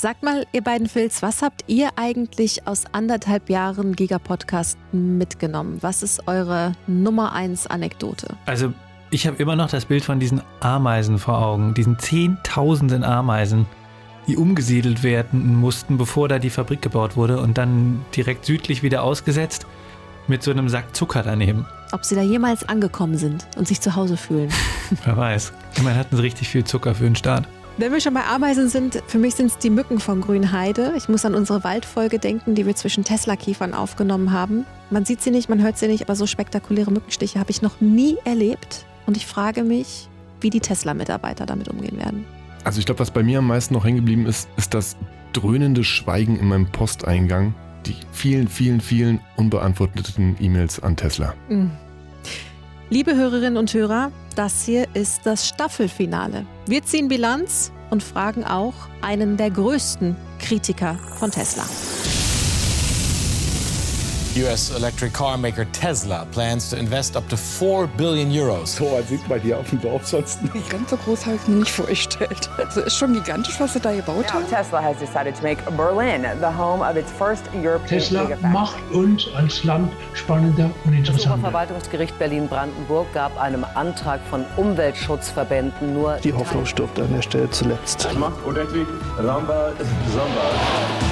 Sagt mal, ihr beiden Phils, was habt ihr eigentlich aus anderthalb Jahren Giga-Podcast mitgenommen? Was ist eure Nummer 1 Anekdote? Also, ich habe immer noch das Bild von diesen Ameisen vor Augen, diesen zehntausenden Ameisen, die umgesiedelt werden mussten, bevor da die Fabrik gebaut wurde und dann direkt südlich wieder ausgesetzt mit so einem Sack Zucker daneben. Ob sie da jemals angekommen sind und sich zu Hause fühlen. Wer weiß. Immerhin hatten sie richtig viel Zucker für den Start. Wenn wir schon bei Ameisen sind, für mich sind es die Mücken von Grünheide. Ich muss an unsere Waldfolge denken, die wir zwischen Tesla-Kiefern aufgenommen haben. Man sieht sie nicht, man hört sie nicht, aber so spektakuläre Mückenstiche habe ich noch nie erlebt. Und ich frage mich, wie die Tesla-Mitarbeiter damit umgehen werden. Also ich glaube, was bei mir am meisten noch hängen geblieben ist, ist das dröhnende Schweigen in meinem Posteingang. Die vielen, vielen, vielen unbeantworteten E-Mails an Tesla. Mhm. Liebe Hörerinnen und Hörer, das hier ist das Staffelfinale. Wir ziehen Bilanz und fragen auch einen der größten Kritiker von Tesla. US electric car maker Tesla plans to invest up to 4 billion euros. So was sieht man hier auf dem Dorf sonst nicht. Ganz so groß habe ich mir nicht vorgestellt. Also ist schon gigantisch, was sie da gebaut haben. Tesla has decided to make Berlin the home of its first European Tesla macht uns als Land spannender und Das interessanter. Oberverwaltungsgericht Berlin-Brandenburg gab einem Antrag von Umweltschutzverbänden nur Die Hoffnung stirbt an der Stelle zuletzt. macht Ramba Samba.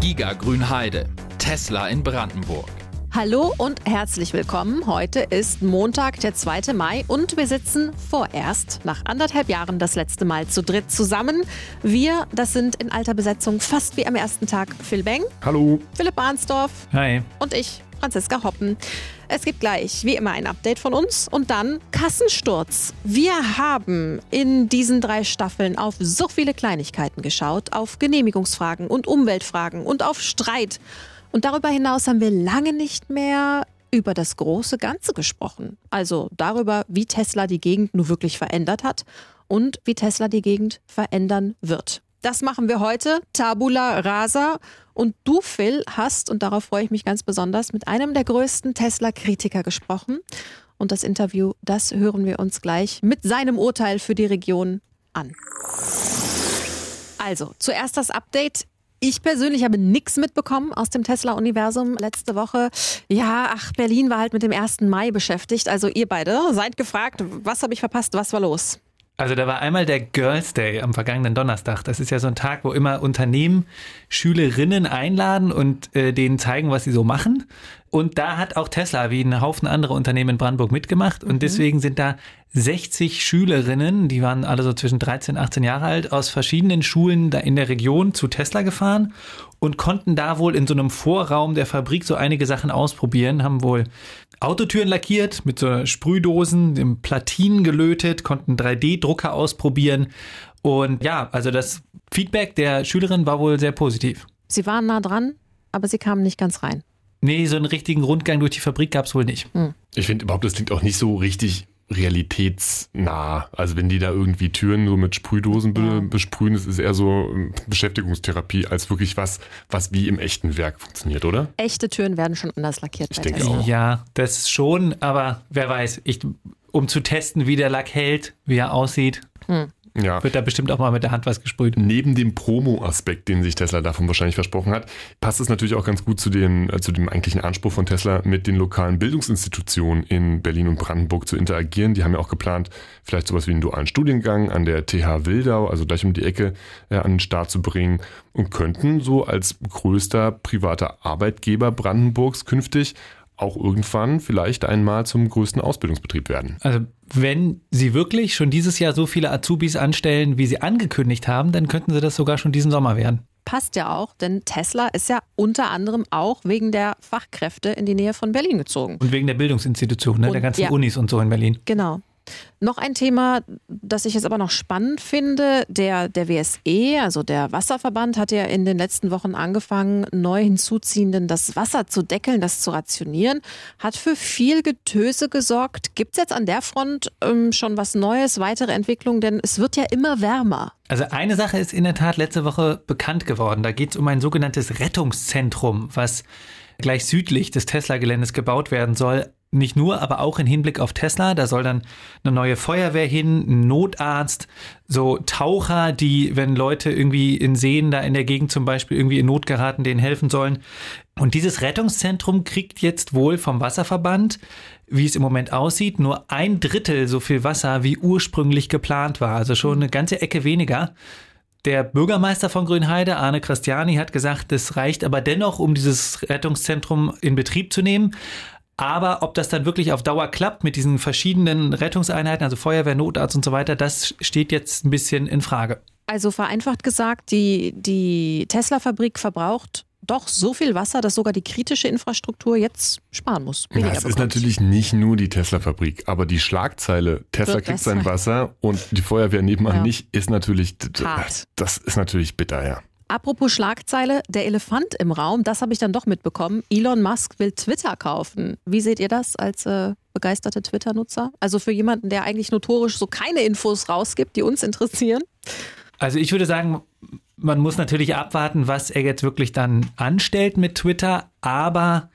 Giga Grünheide. Tesla in Brandenburg. Hallo und herzlich willkommen. Heute ist Montag, der 2. Mai und wir sitzen vorerst nach anderthalb Jahren das letzte Mal zu dritt zusammen. Wir, das sind in alter Besetzung fast wie am ersten Tag Phil Beng, Hallo. Philipp Barnsdorf Hi. und ich, Franziska Hoppen. Es gibt gleich, wie immer, ein Update von uns und dann Kassensturz. Wir haben in diesen drei Staffeln auf so viele Kleinigkeiten geschaut, auf Genehmigungsfragen und Umweltfragen und auf Streit. Und darüber hinaus haben wir lange nicht mehr über das große Ganze gesprochen. Also darüber, wie Tesla die Gegend nur wirklich verändert hat und wie Tesla die Gegend verändern wird. Das machen wir heute. Tabula rasa. Und du, Phil, hast, und darauf freue ich mich ganz besonders, mit einem der größten Tesla-Kritiker gesprochen. Und das Interview, das hören wir uns gleich mit seinem Urteil für die Region an. Also, zuerst das Update. Ich persönlich habe nichts mitbekommen aus dem Tesla-Universum letzte Woche. Ja, ach, Berlin war halt mit dem 1. Mai beschäftigt. Also ihr beide seid gefragt, was habe ich verpasst, was war los? Also da war einmal der Girls Day am vergangenen Donnerstag. Das ist ja so ein Tag, wo immer Unternehmen Schülerinnen einladen und äh, denen zeigen, was sie so machen. Und da hat auch Tesla wie ein Haufen andere Unternehmen in Brandenburg mitgemacht. Und deswegen sind da 60 Schülerinnen, die waren alle so zwischen 13 und 18 Jahre alt, aus verschiedenen Schulen da in der Region zu Tesla gefahren und konnten da wohl in so einem Vorraum der Fabrik so einige Sachen ausprobieren, haben wohl Autotüren lackiert mit so Sprühdosen, dem Platinen gelötet, konnten 3D-Drucker ausprobieren. Und ja, also das Feedback der Schülerin war wohl sehr positiv. Sie waren nah dran, aber sie kamen nicht ganz rein. Nee, so einen richtigen Rundgang durch die Fabrik gab es wohl nicht. Ich finde überhaupt, das klingt auch nicht so richtig realitätsnah. Also wenn die da irgendwie Türen so mit Sprühdosen be besprühen, das ist eher so ähm, Beschäftigungstherapie als wirklich was, was wie im echten Werk funktioniert, oder? Echte Türen werden schon anders lackiert. Ich denke auch. Ja, das schon, aber wer weiß, ich, um zu testen, wie der Lack hält, wie er aussieht, Ja. wird da bestimmt auch mal mit der Hand was gesprüht. Neben dem Promo-Aspekt, den sich Tesla davon wahrscheinlich versprochen hat, passt es natürlich auch ganz gut zu, den, äh, zu dem eigentlichen Anspruch von Tesla, mit den lokalen Bildungsinstitutionen in Berlin und Brandenburg zu interagieren. Die haben ja auch geplant, vielleicht sowas wie einen dualen Studiengang an der TH Wildau, also gleich um die Ecke, äh, an den Start zu bringen und könnten so als größter privater Arbeitgeber Brandenburgs künftig auch irgendwann vielleicht einmal zum größten Ausbildungsbetrieb werden. Also wenn sie wirklich schon dieses Jahr so viele Azubis anstellen, wie sie angekündigt haben, dann könnten sie das sogar schon diesen Sommer werden. Passt ja auch, denn Tesla ist ja unter anderem auch wegen der Fachkräfte in die Nähe von Berlin gezogen. Und wegen der Bildungsinstitution, ne, Und- der ganzen ja. Unis und so in Berlin. Genau. Noch ein Thema, das ich jetzt aber noch spannend finde. Der, der WSE, also der Wasserverband, hat ja in den letzten Wochen angefangen, neu hinzuziehenden das Wasser zu deckeln, das zu rationieren. Hat für viel Getöse gesorgt. Gibt es jetzt an der Front ähm, schon was Neues, weitere Entwicklungen? Denn es wird ja immer wärmer. Also eine Sache ist in der Tat letzte Woche bekannt geworden. Da geht es um ein sogenanntes Rettungszentrum, was gleich südlich des Tesla-Geländes gebaut werden soll. Nicht nur, aber auch in Hinblick auf Tesla. Da soll dann eine neue Feuerwehr hin, ein Notarzt, so Taucher, die, wenn Leute irgendwie in Seen da in der Gegend zum Beispiel irgendwie in Not geraten, denen helfen sollen. Und dieses Rettungszentrum kriegt jetzt wohl vom Wasserverband, wie es im Moment aussieht, nur ein Drittel so viel Wasser, wie ursprünglich geplant war. Also schon eine ganze Ecke weniger. Der Bürgermeister von Grünheide, Arne Christiani, hat gesagt, es reicht aber dennoch, um dieses Rettungszentrum in Betrieb zu nehmen. Aber ob das dann wirklich auf Dauer klappt mit diesen verschiedenen Rettungseinheiten, also Feuerwehr, Notarzt und so weiter, das steht jetzt ein bisschen in Frage. Also vereinfacht gesagt, die, die Tesla-Fabrik verbraucht doch so viel Wasser, dass sogar die kritische Infrastruktur jetzt sparen muss. Ja, es ist natürlich nicht nur die Tesla-Fabrik, aber die Schlagzeile Tesla Wird kriegt sein Wasser und die Feuerwehr nebenan ja. nicht, ist natürlich, Hart. das ist natürlich bitter, ja. Apropos Schlagzeile, der Elefant im Raum, das habe ich dann doch mitbekommen. Elon Musk will Twitter kaufen. Wie seht ihr das als äh, begeisterte Twitter-Nutzer? Also für jemanden, der eigentlich notorisch so keine Infos rausgibt, die uns interessieren? Also ich würde sagen, man muss natürlich abwarten, was er jetzt wirklich dann anstellt mit Twitter, aber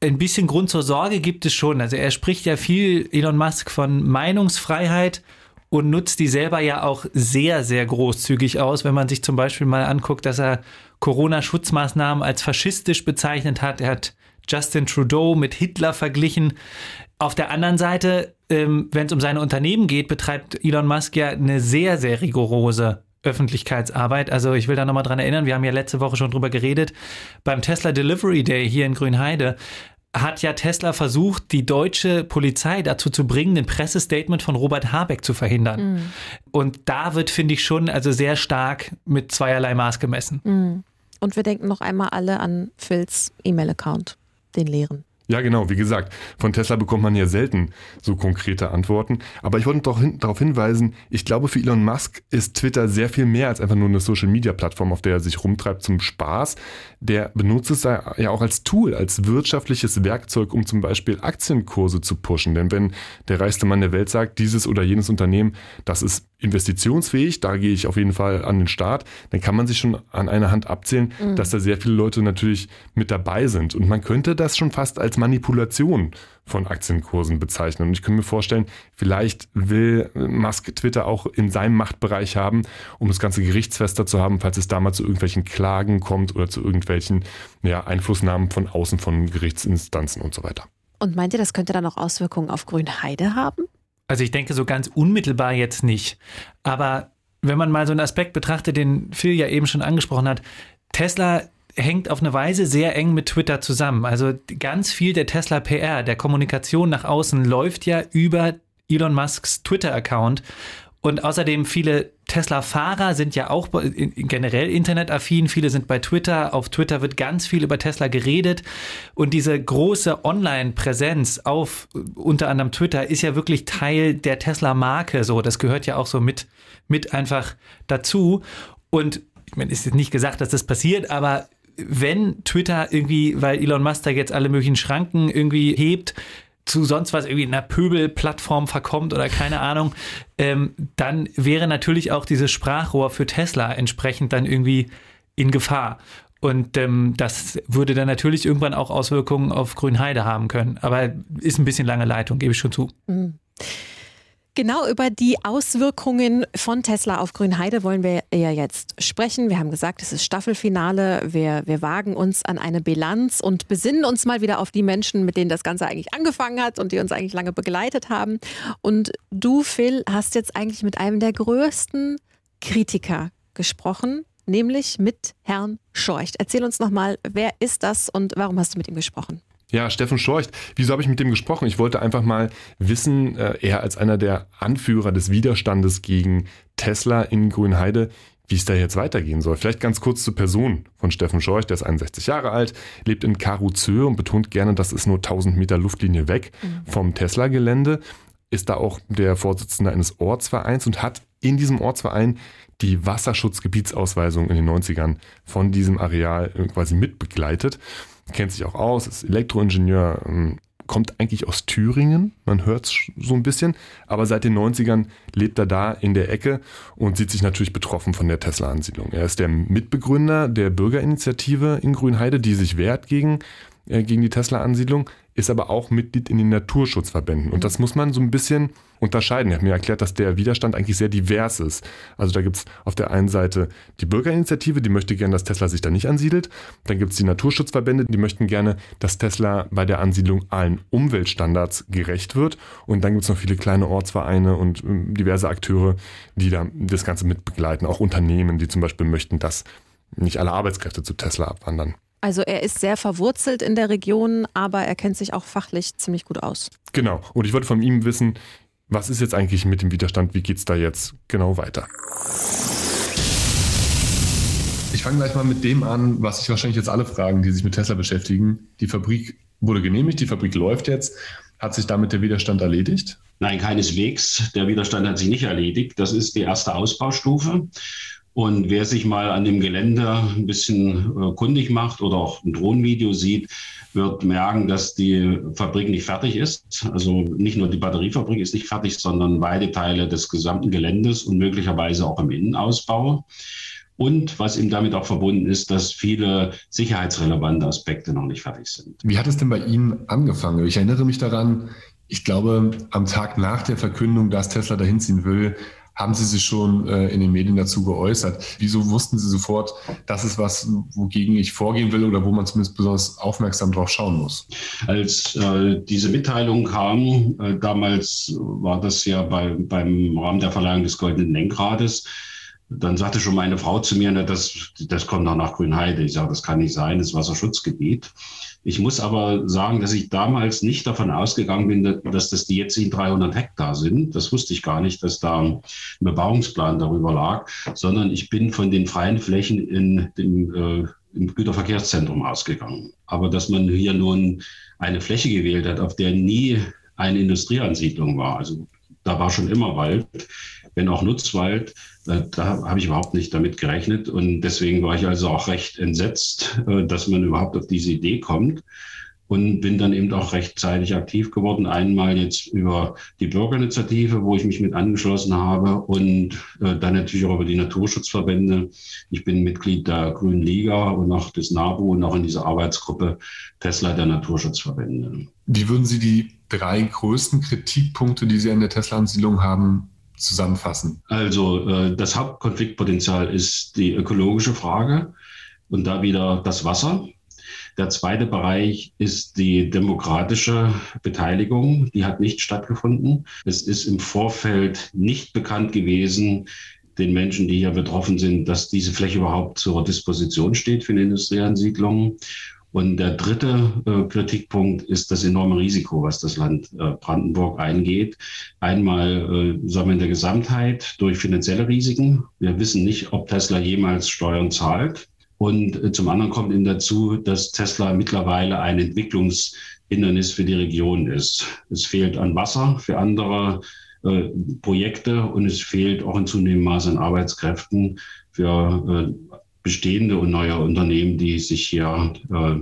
ein bisschen Grund zur Sorge gibt es schon. Also er spricht ja viel, Elon Musk, von Meinungsfreiheit und nutzt die selber ja auch sehr, sehr großzügig aus, wenn man sich zum Beispiel mal anguckt, dass er Corona-Schutzmaßnahmen als faschistisch bezeichnet hat. Er hat Justin Trudeau mit Hitler verglichen. Auf der anderen Seite, ähm, wenn es um seine Unternehmen geht, betreibt Elon Musk ja eine sehr, sehr rigorose Öffentlichkeitsarbeit. Also ich will da nochmal dran erinnern, wir haben ja letzte Woche schon drüber geredet, beim Tesla Delivery Day hier in Grünheide hat ja Tesla versucht, die deutsche Polizei dazu zu bringen, ein Pressestatement von Robert Habeck zu verhindern. Mhm. Und da wird, finde ich, schon also sehr stark mit zweierlei Maß gemessen. Mhm. Und wir denken noch einmal alle an Phils E-Mail-Account, den leeren. Ja, genau. Wie gesagt, von Tesla bekommt man ja selten so konkrete Antworten. Aber ich wollte doch hin, darauf hinweisen, ich glaube, für Elon Musk ist Twitter sehr viel mehr als einfach nur eine Social-Media-Plattform, auf der er sich rumtreibt zum Spaß. Der benutzt es ja auch als Tool, als wirtschaftliches Werkzeug, um zum Beispiel Aktienkurse zu pushen. Denn wenn der reichste Mann der Welt sagt, dieses oder jenes Unternehmen, das ist investitionsfähig, da gehe ich auf jeden Fall an den Start, dann kann man sich schon an einer Hand abzählen, mhm. dass da sehr viele Leute natürlich mit dabei sind. Und man könnte das schon fast als Manipulation von Aktienkursen bezeichnen. Und ich könnte mir vorstellen, vielleicht will Musk Twitter auch in seinem Machtbereich haben, um das Ganze gerichtsfester zu haben, falls es da mal zu irgendwelchen Klagen kommt oder zu irgendwelchen ja, Einflussnahmen von außen von Gerichtsinstanzen und so weiter. Und meint ihr, das könnte dann auch Auswirkungen auf Grünheide haben? Also ich denke so ganz unmittelbar jetzt nicht. Aber wenn man mal so einen Aspekt betrachtet, den Phil ja eben schon angesprochen hat, Tesla hängt auf eine Weise sehr eng mit Twitter zusammen. Also ganz viel der Tesla PR, der Kommunikation nach außen läuft ja über Elon Musks Twitter-Account. Und außerdem viele Tesla-Fahrer sind ja auch generell internetaffin. Viele sind bei Twitter. Auf Twitter wird ganz viel über Tesla geredet. Und diese große Online-Präsenz auf unter anderem Twitter ist ja wirklich Teil der Tesla-Marke. So, das gehört ja auch so mit, mit einfach dazu. Und ich meine, ist jetzt nicht gesagt, dass das passiert, aber wenn Twitter irgendwie, weil Elon Musk da jetzt alle möglichen Schranken irgendwie hebt, zu sonst was irgendwie einer Pöbel-Plattform verkommt oder keine Ahnung, ähm, dann wäre natürlich auch dieses Sprachrohr für Tesla entsprechend dann irgendwie in Gefahr. Und ähm, das würde dann natürlich irgendwann auch Auswirkungen auf Grünheide haben können. Aber ist ein bisschen lange Leitung, gebe ich schon zu. Mhm. Genau über die Auswirkungen von Tesla auf Grünheide wollen wir ja jetzt sprechen. Wir haben gesagt, es ist Staffelfinale. Wir, wir wagen uns an eine Bilanz und besinnen uns mal wieder auf die Menschen, mit denen das Ganze eigentlich angefangen hat und die uns eigentlich lange begleitet haben. Und du, Phil, hast jetzt eigentlich mit einem der größten Kritiker gesprochen, nämlich mit Herrn Scheucht. Erzähl uns nochmal, wer ist das und warum hast du mit ihm gesprochen? Ja, Steffen Schorcht. Wieso habe ich mit dem gesprochen? Ich wollte einfach mal wissen, äh, er als einer der Anführer des Widerstandes gegen Tesla in Grünheide, wie es da jetzt weitergehen soll. Vielleicht ganz kurz zur Person von Steffen Schorch. Der ist 61 Jahre alt, lebt in Karuzö und betont gerne, das ist nur 1000 Meter Luftlinie weg mhm. vom Tesla-Gelände. Ist da auch der Vorsitzende eines Ortsvereins und hat in diesem Ortsverein die Wasserschutzgebietsausweisung in den 90ern von diesem Areal quasi mitbegleitet kennt sich auch aus, ist Elektroingenieur, ähm, kommt eigentlich aus Thüringen, man hört es so ein bisschen, aber seit den 90ern lebt er da in der Ecke und sieht sich natürlich betroffen von der Tesla-Ansiedlung. Er ist der Mitbegründer der Bürgerinitiative in Grünheide, die sich wehrt gegen, äh, gegen die Tesla-Ansiedlung. ist aber auch Mitglied in den Naturschutzverbänden. Und das muss man so ein bisschen unterscheiden. Er hat mir erklärt, dass der Widerstand eigentlich sehr divers ist. Also da gibt es auf der einen Seite die Bürgerinitiative, die möchte gerne, dass Tesla sich da nicht ansiedelt. Dann gibt es die Naturschutzverbände, die möchten gerne, dass Tesla bei der Ansiedlung allen Umweltstandards gerecht wird. Und dann gibt es noch viele kleine Ortsvereine und ähm, diverse Akteure, die da das Ganze mit begleiten. Auch Unternehmen, die zum Beispiel möchten, dass nicht alle Arbeitskräfte zu Tesla abwandern. Also er ist sehr verwurzelt in der Region, aber er kennt sich auch fachlich ziemlich gut aus. Genau. Und ich wollte von ihm wissen, was ist jetzt eigentlich mit dem Widerstand? Wie geht es da jetzt genau weiter? Ich fange gleich mal mit dem an, was sich wahrscheinlich jetzt alle fragen, die sich mit Tesla beschäftigen. Die Fabrik wurde genehmigt, die Fabrik läuft jetzt. Hat sich damit der Widerstand erledigt? Nein, keineswegs. Der Widerstand hat sich nicht erledigt. Das ist die erste Ausbaustufe. Und wer sich mal an dem Gelände ein bisschen äh, kundig macht oder auch ein Drohnenvideo sieht, wird merken, dass die Fabrik nicht fertig ist. Also nicht nur die Batteriefabrik ist nicht fertig, sondern beide Teile des gesamten Geländes und möglicherweise auch im Innenausbau. Und was ihm damit auch verbunden ist, dass viele sicherheitsrelevante Aspekte noch nicht fertig sind. Wie hat es denn bei Ihnen angefangen? Ich erinnere mich daran, ich glaube, am Tag nach der Verkündung, dass Tesla dahin ziehen will, haben Sie sich schon äh, in den Medien dazu geäußert? Wieso wussten Sie sofort, das ist was, wogegen ich vorgehen will oder wo man zumindest besonders aufmerksam drauf schauen muss? Als äh, diese Mitteilung kam, äh, damals war das ja bei, beim Rahmen der Verleihung des Goldenen Lenkrades, dann sagte schon meine Frau zu mir, das, das kommt noch nach Grünheide. Ich sage, das kann nicht sein, das ist Wasserschutzgebiet. Ich muss aber sagen, dass ich damals nicht davon ausgegangen bin, dass das die jetzigen 300 Hektar sind. Das wusste ich gar nicht, dass da ein Bebauungsplan darüber lag, sondern ich bin von den freien Flächen in dem äh, im Güterverkehrszentrum ausgegangen. Aber dass man hier nun eine Fläche gewählt hat, auf der nie eine Industrieansiedlung war, also da war schon immer Wald, wenn auch Nutzwald, da habe ich überhaupt nicht damit gerechnet. Und deswegen war ich also auch recht entsetzt, äh, dass man überhaupt auf diese Idee kommt. Und bin dann eben auch rechtzeitig aktiv geworden. Einmal jetzt über die Bürgerinitiative, wo ich mich mit angeschlossen habe und äh, dann natürlich auch über die Naturschutzverbände. Ich bin Mitglied der Grünen Liga und auch des NABU und auch in dieser Arbeitsgruppe Tesla der Naturschutzverbände. Wie würden Sie die drei größten Kritikpunkte, die Sie an der Tesla-Ansiedlung haben, zusammenfassen? Also äh, das Hauptkonfliktpotenzial ist die ökologische Frage und da wieder das Wasser. Der zweite Bereich ist die demokratische Beteiligung. Die hat nicht stattgefunden. Es ist im Vorfeld nicht bekannt gewesen, den Menschen, die hier betroffen sind, dass diese Fläche überhaupt zur Disposition steht für eine Industrieansiedlung. Und der dritte äh, Kritikpunkt ist das enorme Risiko, was das Land äh, Brandenburg eingeht. Einmal äh, sagen wir in der Gesamtheit durch finanzielle Risiken. Wir wissen nicht, ob Tesla jemals Steuern zahlt. Und äh, zum anderen kommt ihnen dazu, dass Tesla mittlerweile ein Entwicklungshindernis für die Region ist. Es fehlt an Wasser für andere äh, Projekte und es fehlt auch in zunehmendem Maße an Arbeitskräften für äh, bestehende und neue Unternehmen, die sich hier, äh,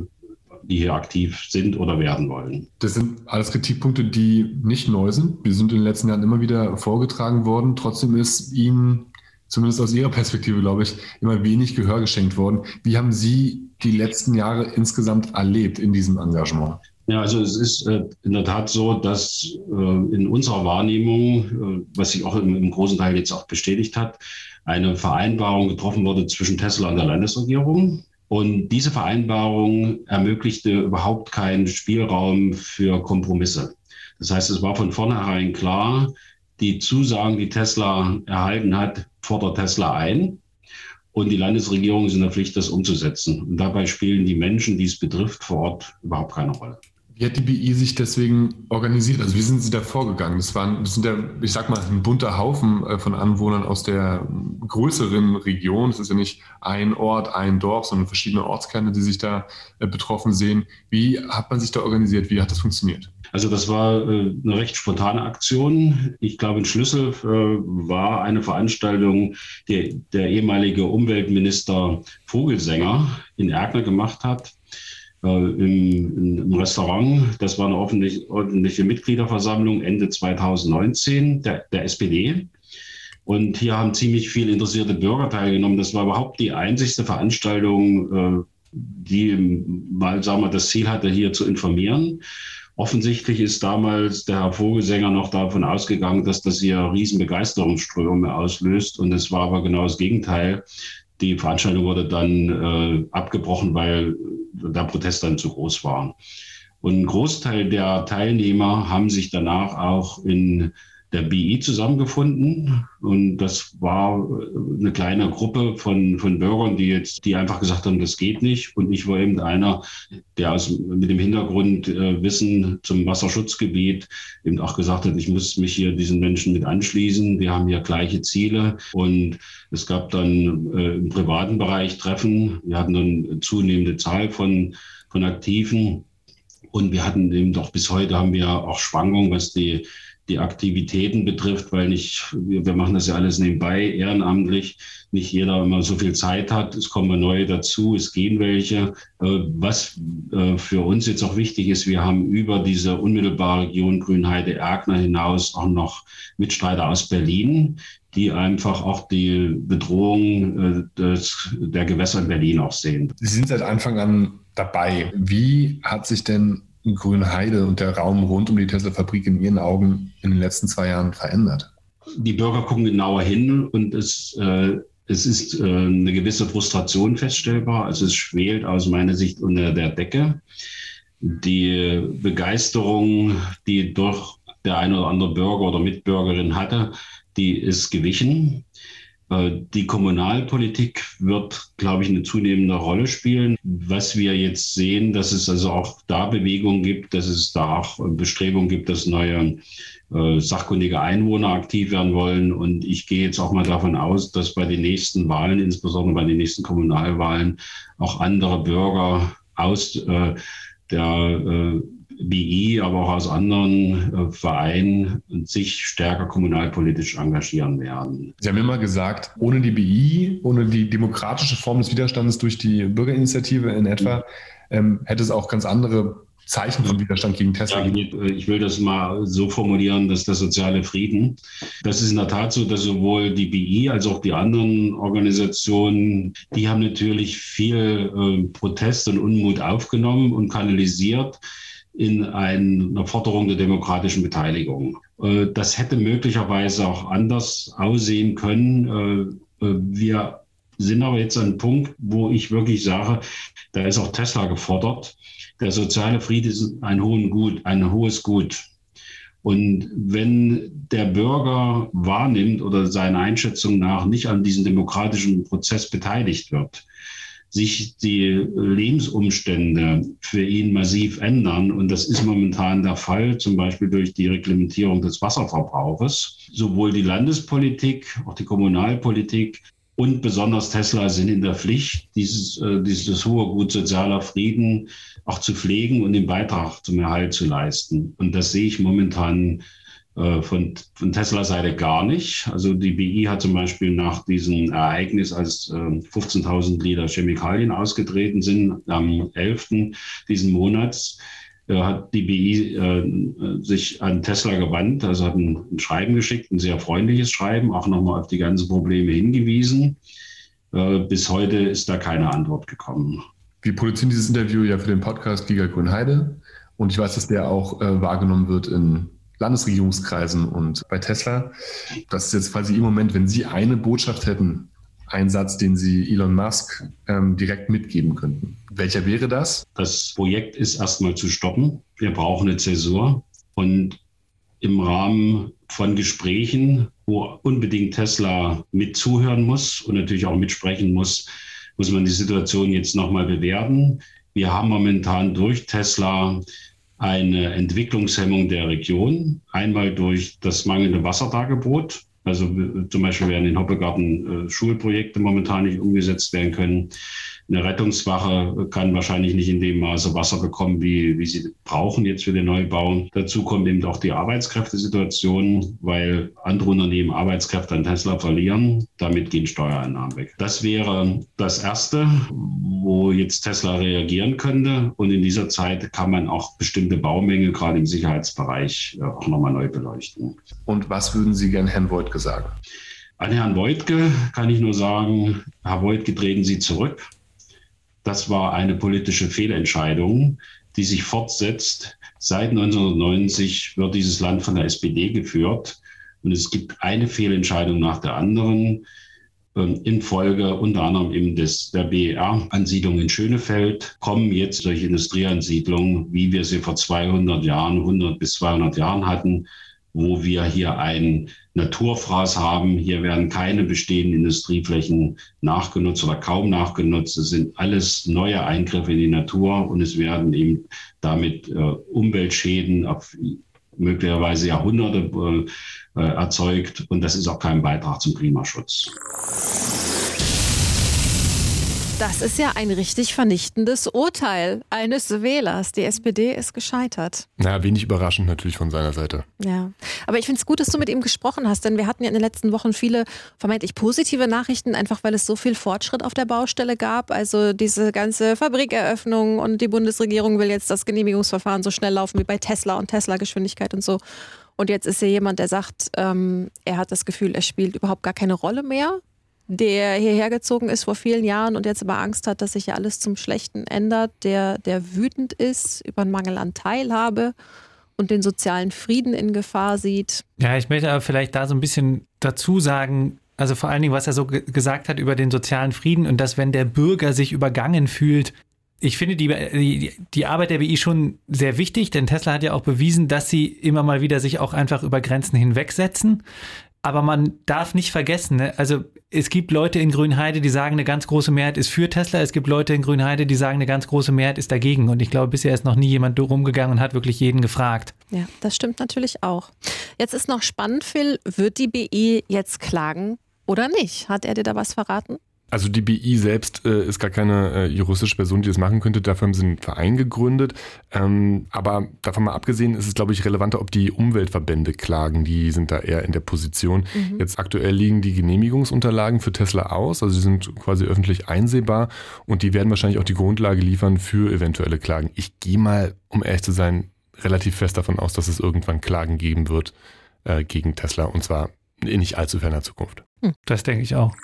die hier aktiv sind oder werden wollen. Das sind alles Kritikpunkte, die nicht neu sind. Wir sind in den letzten Jahren immer wieder vorgetragen worden. Trotzdem ist Ihnen, zumindest aus Ihrer Perspektive, glaube ich, immer wenig Gehör geschenkt worden. Wie haben Sie die letzten Jahre insgesamt erlebt in diesem Engagement? Ja, also es ist äh, in der Tat so, dass äh, in unserer Wahrnehmung, äh, was sich auch im, im, großen Teil jetzt auch bestätigt hat, eine Vereinbarung getroffen wurde zwischen Tesla und der Landesregierung. Und diese Vereinbarung ermöglichte überhaupt keinen Spielraum für Kompromisse. Das heißt, es war von vornherein klar, die Zusagen, die Tesla erhalten hat, fordert Tesla ein. Und die Landesregierung ist in der Pflicht, das umzusetzen. Und dabei spielen die Menschen, die es betrifft, vor Ort überhaupt keine Rolle. Wie hat die BI sich deswegen organisiert? Also wie sind Sie da vorgegangen? Das, waren, das sind ja, ich sag mal, ein bunter Haufen äh, von Anwohnern aus der größeren Region. Es ist ja nicht ein Ort, ein Dorf, sondern verschiedene Ortskerne, die sich da äh, betroffen sehen. Wie hat man sich da organisiert? Wie hat das funktioniert? Also das war äh, eine recht spontane Aktion. Ich glaube, ein Schlüssel war eine Veranstaltung, die der ehemalige Umweltminister Vogelsänger in Erkner gemacht hat im, im, Restaurant. Das war eine ordentliche, ordentliche Mitgliederversammlung Ende 2019 der, der SPD. Und hier haben ziemlich viele interessierte Bürger teilgenommen. Das war überhaupt die einzigste Veranstaltung, äh, die mal, sagen wir, das Ziel hatte, hier zu informieren. Offensichtlich ist damals der Herr Vogelsänger noch davon ausgegangen, dass das hier Riesenbegeisterungsströme auslöst. Und es war aber genau das Gegenteil. Die Veranstaltung wurde dann äh, abgebrochen, weil der Protest dann zu groß war. Und ein Großteil der Teilnehmer haben sich danach auch in der BI zusammengefunden. Und das war eine kleine Gruppe von, von Bürgern, die jetzt, die einfach gesagt haben, das geht nicht. Und ich war eben einer, der aus, mit dem Hintergrund äh, Wissen zum Wasserschutzgebiet eben auch gesagt hat, ich muss mich hier diesen Menschen mit anschließen. Wir haben hier gleiche Ziele. Und es gab dann äh, im privaten Bereich Treffen. Wir hatten dann zunehmende Zahl von, von Aktiven. Und wir hatten eben doch bis heute haben wir auch Schwankungen, was die die Aktivitäten betrifft, weil nicht, wir, machen das ja alles nebenbei, ehrenamtlich, nicht jeder immer so viel Zeit hat. Es kommen neue dazu, es gehen welche. Äh, was äh, für uns jetzt auch wichtig ist, wir haben über diese unmittelbare Region Grünheide-Erkner hinaus auch noch Mitstreiter aus Berlin, die einfach auch die Bedrohung äh, des, der Gewässer in Berlin auch sehen. Sie sind seit Anfang an dabei. Wie hat sich denn Grünheide und der Raum rund um die Tesla-Fabrik in Ihren Augen in den letzten zwei Jahren verändert? Die Bürger gucken genauer hin und es, äh, es ist äh, eine gewisse Frustration feststellbar. Also es schwelt aus meiner Sicht unter der Decke. Die Begeisterung, die durch der eine oder andere Bürger oder Mitbürgerin hatte, die ist gewichen. Äh, die Kommunalpolitik wird, glaube ich, eine zunehmende Rolle spielen. Was wir jetzt sehen, dass es also auch da Bewegungen gibt, dass es da auch Bestrebungen gibt, dass neue äh, sachkundige Einwohner aktiv werden wollen. Und ich gehe jetzt auch mal davon aus, dass bei den nächsten Wahlen, insbesondere bei den nächsten Kommunalwahlen, auch andere Bürger aus äh, der äh, BI, aber auch aus anderen äh, Vereinen sich stärker kommunalpolitisch engagieren werden. Sie haben immer gesagt, ohne die BI, ohne die demokratische Form des Widerstandes durch die Bürgerinitiative in etwa, ähm, hätte es auch ganz andere Zeichen von Widerstand gegen Tesla ja, Ich will das mal so formulieren, dass der soziale Frieden, das ist in der Tat so, dass sowohl die BI als auch die anderen Organisationen, die haben natürlich viel äh, Protest und Unmut aufgenommen und kanalisiert in einer Forderung der demokratischen Beteiligung. Äh, das hätte möglicherweise auch anders aussehen können. Äh, äh, wir sind aber jetzt an einem Punkt, wo ich wirklich sage, da ist auch Tesla gefordert. Der soziale Friede ist ein, hohen Gut, ein hohes Gut. Und wenn der Bürger wahrnimmt oder seiner Einschätzung nach nicht an diesem demokratischen Prozess beteiligt wird, sich die Lebensumstände für ihn massiv ändern. Und das ist momentan der Fall, zum Beispiel durch die Reglementierung des Wasserverbrauches. Sowohl die Landespolitik, auch die Kommunalpolitik und besonders Tesla sind in der Pflicht, dieses, äh, dieses hohe Gut sozialer Frieden auch zu pflegen und den Beitrag zum Erhalt zu leisten. Und das sehe ich momentan von, von Tesla-Seite gar nicht. Also die BI hat zum Beispiel nach diesem Ereignis, als äh, 15.000 Liter Chemikalien ausgetreten sind, am 11. diesen Monats, äh, hat die BI äh, sich an Tesla gewandt, also hat ein, ein, Schreiben geschickt, ein sehr freundliches Schreiben, auch nochmal auf die ganzen Probleme hingewiesen. Äh, bis heute ist da keine Antwort gekommen. Wir produzieren dieses Interview ja für den Podcast Giga Grünheide und ich weiß, dass der auch äh, wahrgenommen wird in Landesregierungskreisen und bei Tesla. Das ist jetzt quasi im Moment, wenn Sie eine Botschaft hätten, ein Satz, den Sie Elon Musk ähm, direkt mitgeben könnten. Welcher wäre das? Das Projekt ist erstmal zu stoppen. Wir brauchen eine Zäsur. Und im Rahmen von Gesprächen, wo unbedingt Tesla mit zuhören muss und natürlich auch mitsprechen muss, muss man die Situation jetzt nochmal bewerten. Wir haben momentan durch Tesla eine Entwicklungshemmung der Region, einmal durch das mangelnde Wasserdargebot. Also zum Beispiel werden in Hoppegarten äh, Schulprojekte momentan nicht umgesetzt werden können. Eine Rettungswache kann wahrscheinlich nicht in dem Maße Wasser bekommen, wie, wie sie brauchen jetzt für den Neubau. Dazu kommt eben auch die Arbeitskräftesituation, weil andere Unternehmen Arbeitskräfte an Tesla verlieren. Damit gehen Steuereinnahmen weg. Das wäre das Erste, wo jetzt Tesla reagieren könnte. Und in dieser Zeit kann man auch bestimmte Baumenge, gerade im Sicherheitsbereich, äh, auch nochmal neu beleuchten. Und was würden Sie gern Herrn Voigtke sagen? An Herrn Voigtke kann ich nur sagen, Herr Voigtke, treten Sie zurück. Das war eine politische Fehlentscheidung, die sich fortsetzt, Seit 1990 wird dieses Land von der SPD geführt und es gibt eine Fehlentscheidung nach der anderen. Ähm, Infolge unter anderem eben des, der BER-Ansiedlung in Schönefeld kommen jetzt solche Industrieansiedlungen, wie wir sie vor 200 Jahren, 100 bis 200 Jahren hatten, wo wir hier ein Naturfraß haben. Hier werden keine bestehenden Industrieflächen nachgenutzt oder kaum nachgenutzt. Es sind alles neue Eingriffe in die Natur und es werden eben damit äh, Umweltschäden auf möglicherweise Jahrhunderte äh, äh, erzeugt. Und das ist auch kein Beitrag zum Klimaschutz. Das ist ja ein richtig vernichtendes Urteil eines Wählers. Die SPD ist gescheitert. Na, wenig überraschend natürlich von seiner Seite. Ja, aber ich finde es gut, dass du mit ihm gesprochen hast, denn wir hatten ja in den letzten Wochen viele vermeintlich positive Nachrichten, einfach weil es so viel Fortschritt auf der Baustelle gab. Also diese ganze Fabrikeröffnung und die Bundesregierung will jetzt das Genehmigungsverfahren so schnell laufen wie bei Tesla und Tesla-Geschwindigkeit und so. Und jetzt ist hier jemand, der sagt, ähm, er hat das Gefühl, er spielt überhaupt gar keine Rolle mehr der hierher gezogen ist vor vielen Jahren und jetzt aber Angst hat, dass sich ja alles zum Schlechten ändert, der, der wütend ist über einen Mangel an Teilhabe und den sozialen Frieden in Gefahr sieht. Ja, ich möchte aber vielleicht da so ein bisschen dazu sagen, also vor allen Dingen, was er so gesagt hat über den sozialen Frieden und dass, wenn der Bürger sich übergangen fühlt, ich finde die, die Arbeit der BI schon sehr wichtig, denn Tesla hat ja auch bewiesen, dass sie immer mal wieder sich auch einfach über Grenzen hinwegsetzen. Aber man darf nicht vergessen, ne? also es gibt Leute in Grünheide, die sagen, eine ganz große Mehrheit ist für Tesla. Es gibt Leute in Grünheide, die sagen, eine ganz große Mehrheit ist dagegen. Und ich glaube, bisher ist noch nie jemand rumgegangen und hat wirklich jeden gefragt. Ja, das stimmt natürlich auch. Jetzt ist noch spannend, Phil, wird die BI jetzt klagen oder nicht? Hat er dir da was verraten? Also die BI selbst äh, ist gar keine äh, juristische Person, die das machen könnte. Dafür haben sie einen Verein gegründet. Ähm, aber davon mal abgesehen ist es, glaube ich, relevanter, ob die Umweltverbände klagen. Die sind da eher in der Position. Mhm. Jetzt aktuell liegen die Genehmigungsunterlagen für Tesla aus. Also sie sind quasi öffentlich einsehbar und die werden wahrscheinlich auch die Grundlage liefern für eventuelle Klagen. Ich gehe mal, um ehrlich zu sein, relativ fest davon aus, dass es irgendwann Klagen geben wird äh, gegen Tesla und zwar in nicht allzu ferner Zukunft. Hm, das denke ich auch.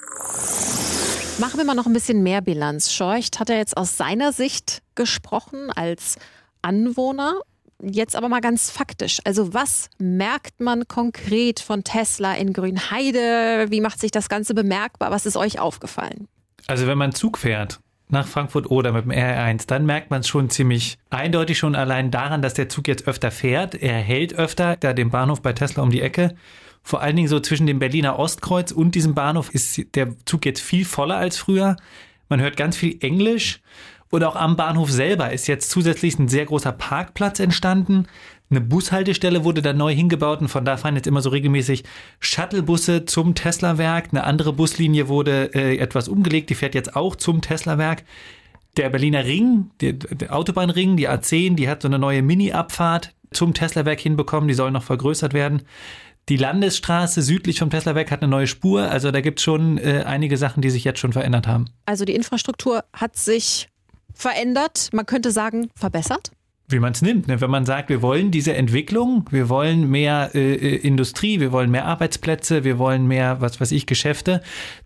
Machen wir mal noch ein bisschen mehr Bilanz. Scheucht hat er jetzt aus seiner Sicht gesprochen als Anwohner. Jetzt aber mal ganz faktisch. Also was merkt man konkret von Tesla in Grünheide? Wie macht sich das Ganze bemerkbar? Was ist euch aufgefallen? Also wenn man Zug fährt nach Frankfurt oder mit dem R1, dann merkt man es schon ziemlich eindeutig schon allein daran, dass der Zug jetzt öfter fährt. Er hält öfter, da den Bahnhof bei Tesla um die Ecke. Vor allen Dingen so zwischen dem Berliner Ostkreuz und diesem Bahnhof ist der Zug jetzt viel voller als früher. Man hört ganz viel Englisch. Und auch am Bahnhof selber ist jetzt zusätzlich ein sehr großer Parkplatz entstanden. Eine Bushaltestelle wurde da neu hingebaut und von da fahren jetzt immer so regelmäßig Shuttlebusse zum Tesla-Werk. Eine andere Buslinie wurde äh, etwas umgelegt, die fährt jetzt auch zum Tesla-Werk. Der Berliner Ring, der, der Autobahnring, die A10, die hat so eine neue Mini-Abfahrt zum Tesla-Werk hinbekommen, die soll noch vergrößert werden. Die Landesstraße südlich vom Tesla Werk hat eine neue Spur. Also da gibt es schon äh, einige Sachen, die sich jetzt schon verändert haben. Also die Infrastruktur hat sich verändert, man könnte sagen verbessert? Wie man es nimmt. Ne? Wenn man sagt, wir wollen diese Entwicklung, wir wollen mehr äh, äh, Industrie, wir wollen mehr Arbeitsplätze, wir wollen mehr, was weiß ich, Geschäfte,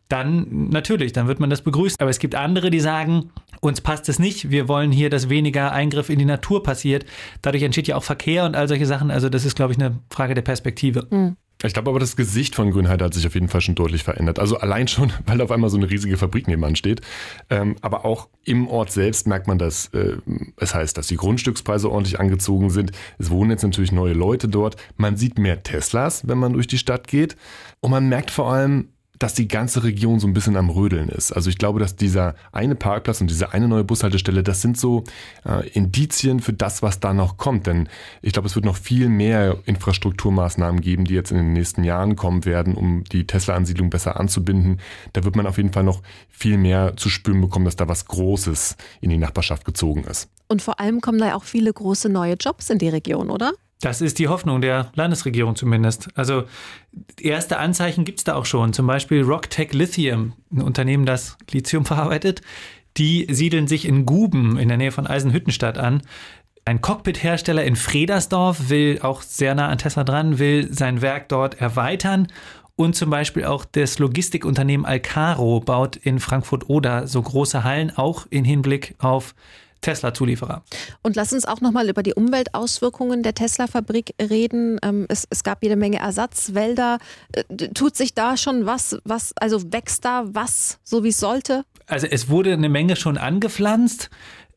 dann natürlich, dann wird man das begrüßen. Aber es gibt andere, die sagen, uns passt es nicht, wir wollen hier, dass weniger Eingriff in die Natur passiert. Dadurch entsteht ja auch Verkehr und all solche Sachen. Also das ist, glaube ich, eine Frage der Perspektive. Mhm. Ich glaube aber, das Gesicht von Grünheide hat sich auf jeden Fall schon deutlich verändert. Also allein schon, weil auf einmal so eine riesige Fabrik nebenan steht. Ähm, aber auch im Ort selbst merkt man das. Äh, es heißt, dass die Grundstückspreise ordentlich angezogen sind. Es wohnen jetzt natürlich neue Leute dort. Man sieht mehr Teslas, wenn man durch die Stadt geht. Und man merkt vor allem, dass die ganze Region so ein bisschen am Rödeln ist. Also ich glaube, dass dieser eine Parkplatz und diese eine neue Bushaltestelle, das sind so äh, Indizien für das, was da noch kommt. Denn ich glaube, es wird noch viel mehr Infrastrukturmaßnahmen geben, die jetzt in den nächsten Jahren kommen werden, um die Tesla-Ansiedlung besser anzubinden. Da wird man auf jeden Fall noch viel mehr zu spüren bekommen, dass da was Großes in die Nachbarschaft gezogen ist. Und vor allem kommen da ja auch viele große neue Jobs in die Region, oder? Das ist die Hoffnung der Landesregierung zumindest. Also erste Anzeichen gibt es da auch schon. Zum Beispiel Rocktech Lithium, ein Unternehmen, das Lithium verarbeitet. Die siedeln sich in Guben in der Nähe von Eisenhüttenstadt an. Ein Cockpit-Hersteller in Fredersdorf will auch sehr nah an Tesla dran, will sein Werk dort erweitern. Und zum Beispiel auch das Logistikunternehmen Alcaro baut in Frankfurt-Oder so große Hallen, auch in Hinblick auf Tesla-Zulieferer. Und lass uns auch nochmal über die Umweltauswirkungen der Tesla-Fabrik reden. Ähm, es, es, gab jede Menge Ersatzwälder. Äh, tut sich da schon was, was, also wächst da was, so wie es sollte? Also es wurde eine Menge schon angepflanzt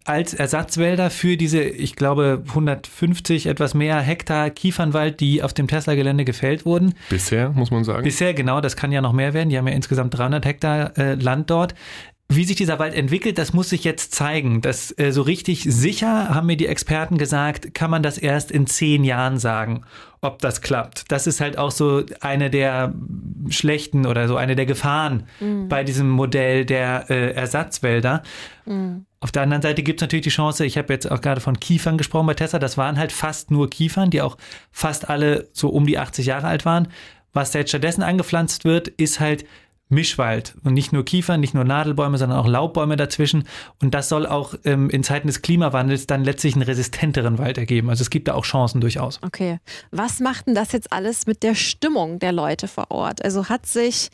als Ersatzwälder für diese, ich glaube, 150 etwas mehr Hektar Kiefernwald, die auf dem Tesla-Gelände gefällt wurden. Bisher, muss man sagen. Bisher, genau, das kann ja noch mehr werden. Die haben ja insgesamt 300 Hektar äh, Land dort. Wie sich dieser Wald entwickelt, das muss sich jetzt zeigen. Das äh, so richtig sicher, haben mir die Experten gesagt, kann man das erst in zehn Jahren sagen, ob das klappt. Das ist halt auch so eine der schlechten oder so eine der Gefahren mhm. bei diesem Modell der äh, Ersatzwälder. Mhm. Auf der anderen Seite gibt es natürlich die Chance, ich habe jetzt auch gerade von Kiefern gesprochen bei Tesla, das waren halt fast nur Kiefern, die auch fast alle so um die 80 Jahre alt waren. Was da jetzt stattdessen angepflanzt wird, ist halt Mischwald und nicht nur Kiefern, nicht nur Nadelbäume, sondern auch Laubbäume dazwischen. Und das soll auch ähm, in Zeiten des Klimawandels dann letztlich einen resistenteren Wald ergeben. Also es gibt da auch Chancen durchaus. Okay. Was macht denn das jetzt alles mit der Stimmung der Leute vor Ort? Also hat sich,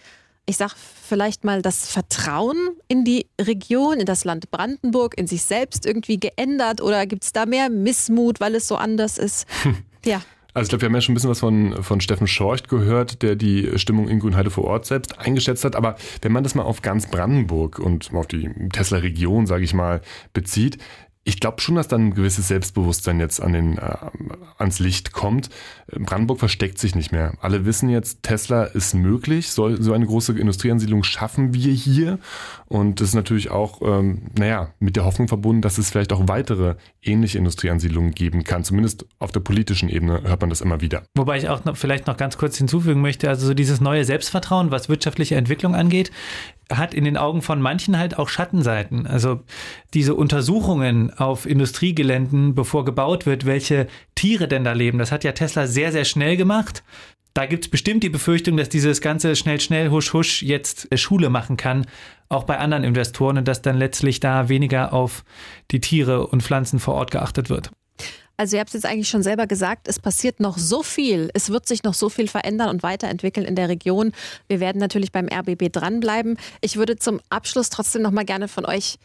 ich sag vielleicht mal, das Vertrauen in die Region, in das Land Brandenburg, in sich selbst irgendwie geändert oder gibt es da mehr Missmut, weil es so anders ist? ja. Also ich glaube, wir haben ja schon ein bisschen was von, von Steffen Schorcht gehört, der die Stimmung in Grünheide vor Ort selbst eingeschätzt hat. Aber wenn man das mal auf ganz Brandenburg und auf die Tesla-Region, sage ich mal, bezieht, ich glaube schon, dass dann ein gewisses Selbstbewusstsein jetzt an den, äh, ans Licht kommt. Brandenburg versteckt sich nicht mehr. Alle wissen jetzt, Tesla ist möglich. Soll, so eine große Industrieansiedlung schaffen wir hier. Und das ist natürlich auch, ähm, naja, mit der Hoffnung verbunden, dass es vielleicht auch weitere ähnliche Industrieansiedlungen geben kann. Zumindest auf der politischen Ebene hört man das immer wieder. Wobei ich auch noch, vielleicht noch ganz kurz hinzufügen möchte, also so dieses neue Selbstvertrauen, was wirtschaftliche Entwicklung angeht, hat in den Augen von manchen halt auch Schattenseiten. Also diese Untersuchungen auf Industriegeländen, bevor gebaut wird, welche Tiere denn da leben, das hat ja Tesla sehr, sehr schnell gemacht. Da gibt es bestimmt die Befürchtung, dass dieses ganze schnell, schnell, husch, husch jetzt Schule machen kann, auch bei anderen Investoren und dass dann letztlich da weniger auf die Tiere und Pflanzen vor Ort geachtet wird. Also ihr habt es jetzt eigentlich schon selber gesagt, es passiert noch so viel, es wird sich noch so viel verändern und weiterentwickeln in der Region. Wir werden natürlich beim RBB dranbleiben. Ich würde zum Abschluss trotzdem noch mal gerne von euch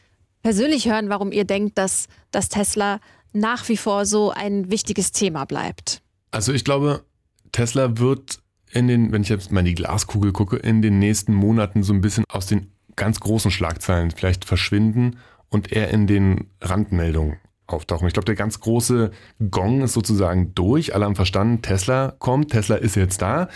persönlich hören, warum ihr denkt, dass das Tesla nach wie vor so ein wichtiges Thema bleibt. Also ich glaube, Tesla wird in den, wenn ich jetzt mal in die Glaskugel gucke, in den nächsten Monaten so ein bisschen aus den ganz großen Schlagzeilen vielleicht verschwinden und eher in den Randmeldungen auftauchen. Ich glaube, der ganz große Gong ist sozusagen durch. Alle haben verstanden, Tesla kommt, Tesla ist jetzt da.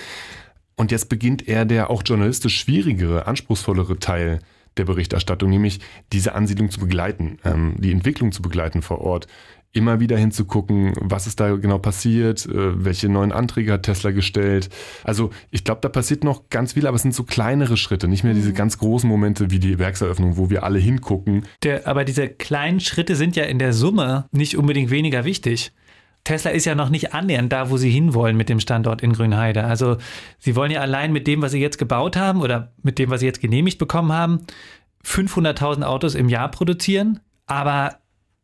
Und jetzt beginnt eher der auch journalistisch schwierigere, anspruchsvollere Teil der Berichterstattung, nämlich diese Ansiedlung zu begleiten, ähm, die Entwicklung zu begleiten vor Ort immer wieder hinzugucken, was ist da genau passiert, äh, welche neuen Anträge hat Tesla gestellt. Also ich glaube, da passiert noch ganz viel, aber es sind so kleinere Schritte, nicht mehr diese mhm. ganz großen Momente wie die Werkseröffnung, wo wir alle hingucken. Der, aber diese kleinen Schritte sind ja in der Summe nicht unbedingt weniger wichtig. Tesla ist ja noch nicht annähernd da, wo sie hinwollen mit dem Standort in Grünheide. Also sie wollen ja allein mit dem, was sie jetzt gebaut haben oder mit dem, was sie jetzt genehmigt bekommen haben, 500.000 Autos im Jahr produzieren. Aber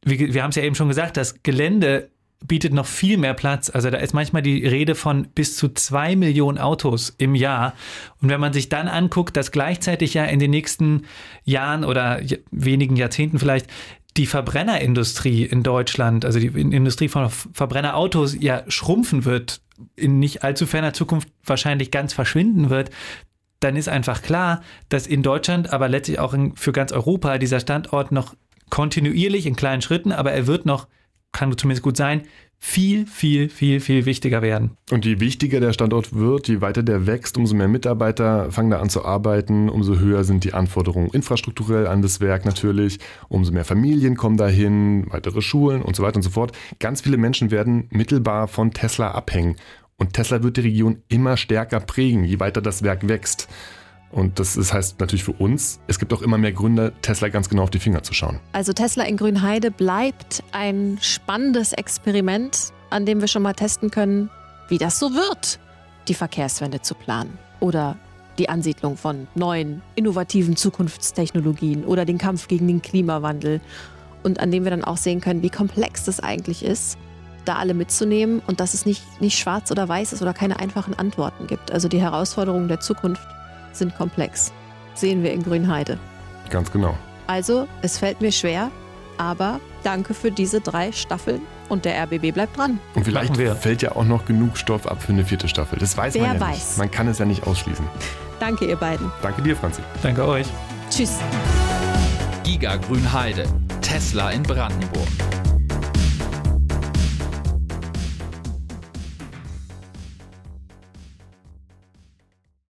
wir, wir haben es ja eben schon gesagt, das Gelände bietet noch viel mehr Platz. Also da ist manchmal die Rede von bis zu zwei Millionen Autos im Jahr. Und wenn man sich dann anguckt, dass gleichzeitig ja in den nächsten Jahren oder wenigen Jahrzehnten vielleicht die Verbrennerindustrie in Deutschland, also die Industrie von Verbrennerautos ja schrumpfen wird, in nicht allzu ferner Zukunft wahrscheinlich ganz verschwinden wird, dann ist einfach klar, dass in Deutschland, aber letztlich auch in, für ganz Europa dieser Standort noch kontinuierlich in kleinen Schritten, aber er wird noch, kann zumindest gut sein, viel, viel, viel, viel wichtiger werden. Und je wichtiger der Standort wird, je weiter der wächst, umso mehr Mitarbeiter fangen da an zu arbeiten, umso höher sind die Anforderungen infrastrukturell an das Werk natürlich, umso mehr Familien kommen dahin, weitere Schulen und so weiter und so fort. Ganz viele Menschen werden mittelbar von Tesla abhängen. Und Tesla wird die Region immer stärker prägen, je weiter das Werk wächst. Und das, das heißt natürlich für uns, es gibt auch immer mehr Gründe, Tesla ganz genau auf die Finger zu schauen. Also Tesla in Grünheide bleibt ein spannendes Experiment, an dem wir schon mal testen können, wie das so wird, die Verkehrswende zu planen oder die Ansiedlung von neuen, innovativen Zukunftstechnologien oder den Kampf gegen den Klimawandel. Und an dem wir dann auch sehen können, wie komplex das eigentlich ist, da alle mitzunehmen und dass es nicht, nicht schwarz oder weiß ist oder keine einfachen Antworten gibt. Also die Herausforderungen der Zukunft sind komplex. Sehen wir in Grünheide. Ganz genau. Also, es fällt mir schwer, Aber danke für diese drei Staffeln und der RBB bleibt dran. Und vielleicht fällt ja auch noch genug Stoff ab für eine vierte Staffel. Das weiß Wer man ja weiß. nicht. Man kann es ja nicht ausschließen. Danke, ihr beiden. Danke dir, Franzi. Danke euch. Tschüss. Giga Grünheide. Tesla in Brandenburg.